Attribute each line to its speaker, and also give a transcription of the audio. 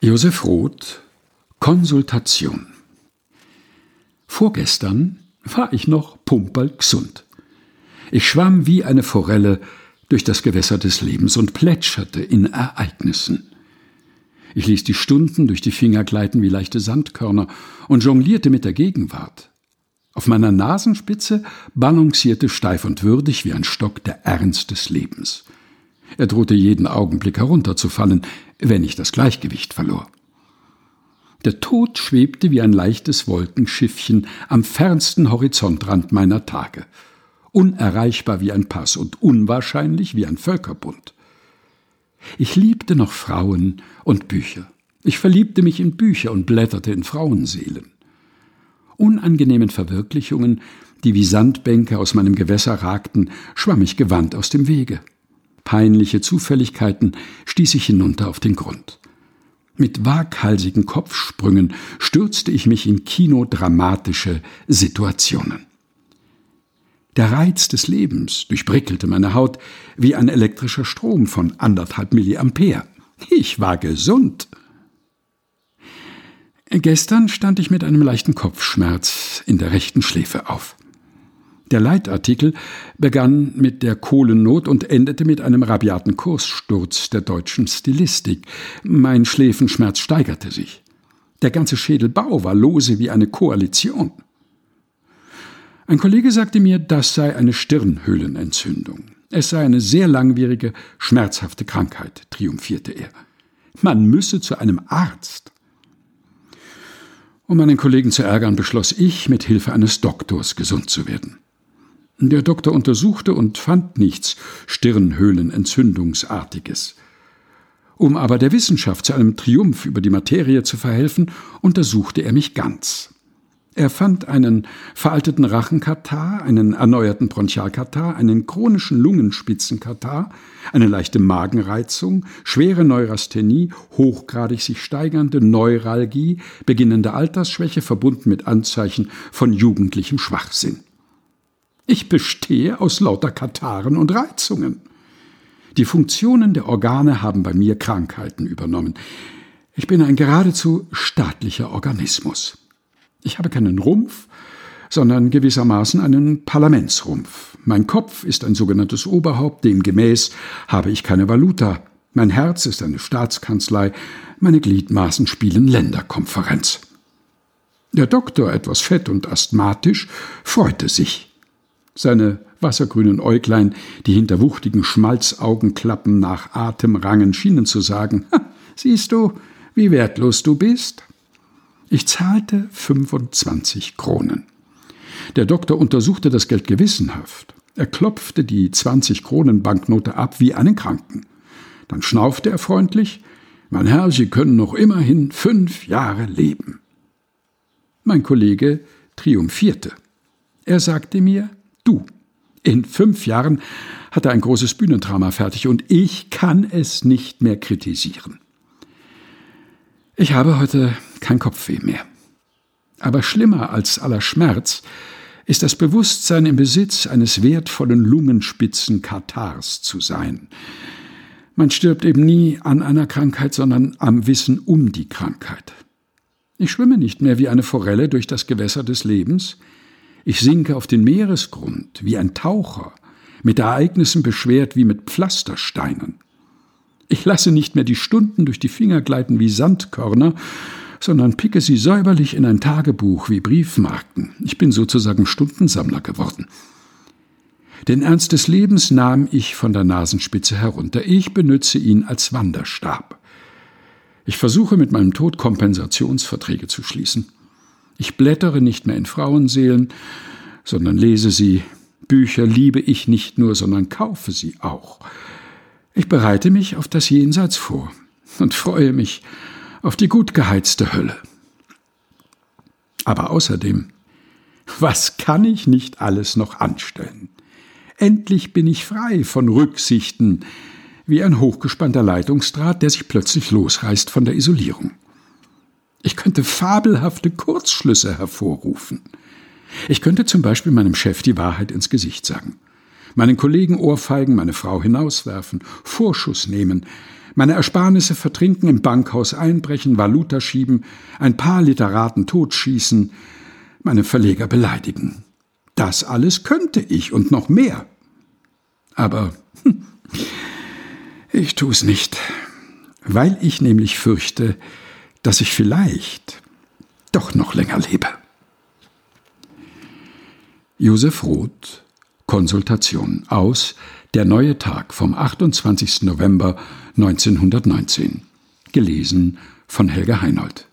Speaker 1: Josef Roth Konsultation Vorgestern war ich noch pumperl gesund. Ich schwamm wie eine Forelle durch das Gewässer des Lebens und plätscherte in Ereignissen. Ich ließ die Stunden durch die Finger gleiten wie leichte Sandkörner und jonglierte mit der Gegenwart. Auf meiner Nasenspitze balancierte steif und würdig wie ein Stock der Ernst des Lebens. Er drohte jeden Augenblick herunterzufallen, wenn ich das Gleichgewicht verlor. Der Tod schwebte wie ein leichtes Wolkenschiffchen am fernsten Horizontrand meiner Tage, unerreichbar wie ein Pass und unwahrscheinlich wie ein Völkerbund. Ich liebte noch Frauen und Bücher. Ich verliebte mich in Bücher und blätterte in Frauenseelen. Unangenehmen Verwirklichungen, die wie Sandbänke aus meinem Gewässer ragten, schwamm ich gewandt aus dem Wege. Peinliche Zufälligkeiten stieß ich hinunter auf den Grund. Mit waghalsigen Kopfsprüngen stürzte ich mich in kinodramatische Situationen. Der Reiz des Lebens durchprickelte meine Haut wie ein elektrischer Strom von anderthalb Milliampere. Ich war gesund. Gestern stand ich mit einem leichten Kopfschmerz in der rechten Schläfe auf. Der Leitartikel begann mit der Kohlennot und endete mit einem rabiaten Kurssturz der deutschen Stilistik. Mein Schläfenschmerz steigerte sich. Der ganze Schädelbau war lose wie eine Koalition. Ein Kollege sagte mir, das sei eine Stirnhöhlenentzündung. Es sei eine sehr langwierige, schmerzhafte Krankheit, triumphierte er. Man müsse zu einem Arzt. Um meinen Kollegen zu ärgern, beschloss ich, mit Hilfe eines Doktors gesund zu werden. Der Doktor untersuchte und fand nichts Stirnhöhlenentzündungsartiges. Um aber der Wissenschaft zu einem Triumph über die Materie zu verhelfen, untersuchte er mich ganz. Er fand einen veralteten Rachenkatar, einen erneuerten Bronchialkatar, einen chronischen Lungenspitzenkatar, eine leichte Magenreizung, schwere Neurasthenie, hochgradig sich steigernde Neuralgie, beginnende Altersschwäche verbunden mit Anzeichen von jugendlichem Schwachsinn. Ich bestehe aus lauter Kataren und Reizungen. Die Funktionen der Organe haben bei mir Krankheiten übernommen. Ich bin ein geradezu staatlicher Organismus. Ich habe keinen Rumpf, sondern gewissermaßen einen Parlamentsrumpf. Mein Kopf ist ein sogenanntes Oberhaupt, demgemäß habe ich keine Valuta. Mein Herz ist eine Staatskanzlei, meine Gliedmaßen spielen Länderkonferenz. Der Doktor, etwas fett und asthmatisch, freute sich. Seine wassergrünen Äuglein, die hinter wuchtigen Schmalzaugenklappen nach Atem rangen, schienen zu sagen: Siehst du, wie wertlos du bist? Ich zahlte 25 Kronen. Der Doktor untersuchte das Geld gewissenhaft. Er klopfte die 20 Kronen Banknote ab wie einen Kranken. Dann schnaufte er freundlich: Mein Herr, Sie können noch immerhin fünf Jahre leben. Mein Kollege triumphierte. Er sagte mir, Du. In fünf Jahren hat er ein großes Bühnendrama fertig und ich kann es nicht mehr kritisieren. Ich habe heute kein Kopfweh mehr. Aber schlimmer als aller Schmerz ist das Bewusstsein im Besitz eines wertvollen Lungenspitzen Katars zu sein. Man stirbt eben nie an einer Krankheit, sondern am Wissen um die Krankheit. Ich schwimme nicht mehr wie eine Forelle durch das Gewässer des Lebens, ich sinke auf den Meeresgrund wie ein Taucher, mit Ereignissen beschwert wie mit Pflastersteinen. Ich lasse nicht mehr die Stunden durch die Finger gleiten wie Sandkörner, sondern picke sie säuberlich in ein Tagebuch wie Briefmarken. Ich bin sozusagen Stundensammler geworden. Den Ernst des Lebens nahm ich von der Nasenspitze herunter. Ich benütze ihn als Wanderstab. Ich versuche mit meinem Tod Kompensationsverträge zu schließen. Ich blättere nicht mehr in Frauenseelen, sondern lese sie. Bücher liebe ich nicht nur, sondern kaufe sie auch. Ich bereite mich auf das Jenseits vor und freue mich auf die gut geheizte Hölle. Aber außerdem, was kann ich nicht alles noch anstellen? Endlich bin ich frei von Rücksichten, wie ein hochgespannter Leitungsdraht, der sich plötzlich losreißt von der Isolierung. Ich könnte fabelhafte Kurzschlüsse hervorrufen. Ich könnte zum Beispiel meinem Chef die Wahrheit ins Gesicht sagen, meinen Kollegen ohrfeigen, meine Frau hinauswerfen, Vorschuss nehmen, meine Ersparnisse vertrinken, im Bankhaus einbrechen, Valuta schieben, ein paar Literaten totschießen, meine Verleger beleidigen. Das alles könnte ich und noch mehr. Aber hm, ich tu's nicht, weil ich nämlich fürchte, dass ich vielleicht doch noch länger lebe. Josef Roth Konsultation aus Der neue Tag vom 28. November 1919. Gelesen von Helga Heinold.